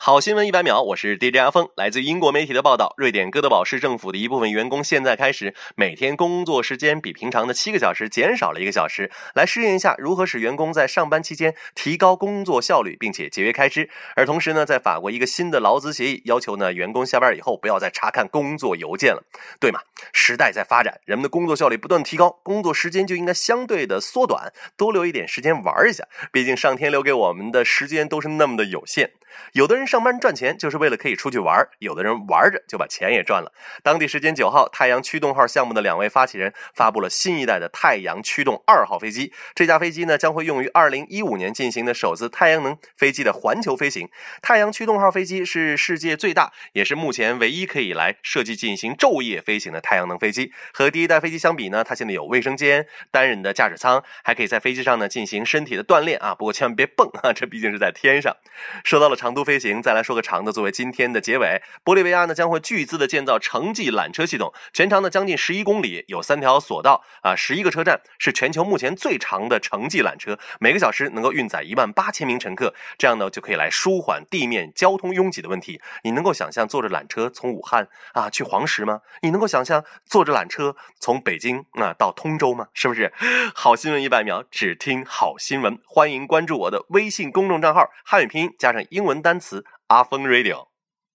好新闻一百秒，我是 DJ 阿峰。来自英国媒体的报道，瑞典哥德堡市政府的一部分员工现在开始每天工作时间比平常的七个小时减少了一个小时，来适应一下如何使员工在上班期间提高工作效率，并且节约开支。而同时呢，在法国一个新的劳资协议要求呢，员工下班以后不要再查看工作邮件了，对吗？时代在发展，人们的工作效率不断提高，工作时间就应该相对的缩短，多留一点时间玩一下。毕竟上天留给我们的时间都是那么的有限。有的人上班赚钱就是为了可以出去玩有的人玩着就把钱也赚了。当地时间九号，太阳驱动号项目的两位发起人发布了新一代的太阳驱动二号飞机。这架飞机呢将会用于二零一五年进行的首次太阳能飞机的环球飞行。太阳驱动号飞机是世界最大，也是目前唯一可以来设计进行昼夜飞行的太阳能飞机。和第一代飞机相比呢，它现在有卫生间、单人的驾驶舱，还可以在飞机上呢进行身体的锻炼啊。不过千万别 蹦啊，这毕竟是在天上。说到了长。途飞行，再来说个长的，作为今天的结尾，玻利维亚呢将会巨资的建造城际缆车系统，全长呢将近十一公里，有三条索道啊，十一个车站，是全球目前最长的城际缆车，每个小时能够运载一万八千名乘客，这样呢就可以来舒缓地面交通拥挤的问题。你能够想象坐着缆车从武汉啊去黄石吗？你能够想象坐着缆车从北京啊到通州吗？是不是？好新闻一百秒，只听好新闻，欢迎关注我的微信公众账号，汉语拼音加上英。文单词阿峰 Radio。